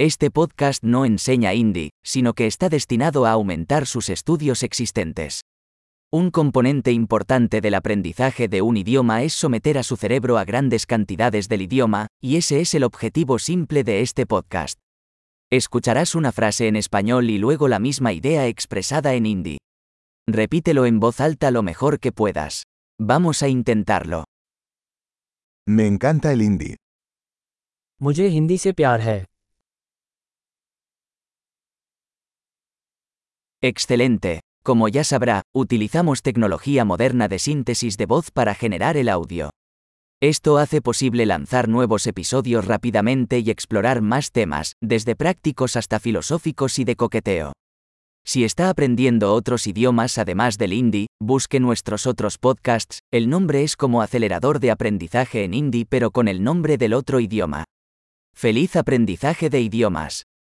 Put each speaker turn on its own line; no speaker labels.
Este podcast no enseña hindi, sino que está destinado a aumentar sus estudios existentes. Un componente importante del aprendizaje de un idioma es someter a su cerebro a grandes cantidades del idioma, y ese es el objetivo simple de este podcast. Escucharás una frase en español y luego la misma idea expresada en hindi. Repítelo en voz alta lo mejor que puedas. Vamos a intentarlo.
Me encanta el hindi.
मुझे हिंदी से प्यार है
Excelente. Como ya sabrá, utilizamos tecnología moderna de síntesis de voz para generar el audio. Esto hace posible lanzar nuevos episodios rápidamente y explorar más temas, desde prácticos hasta filosóficos y de coqueteo. Si está aprendiendo otros idiomas además del hindi, busque nuestros otros podcasts, el nombre es como acelerador de aprendizaje en hindi pero con el nombre del otro idioma. ¡Feliz aprendizaje de idiomas!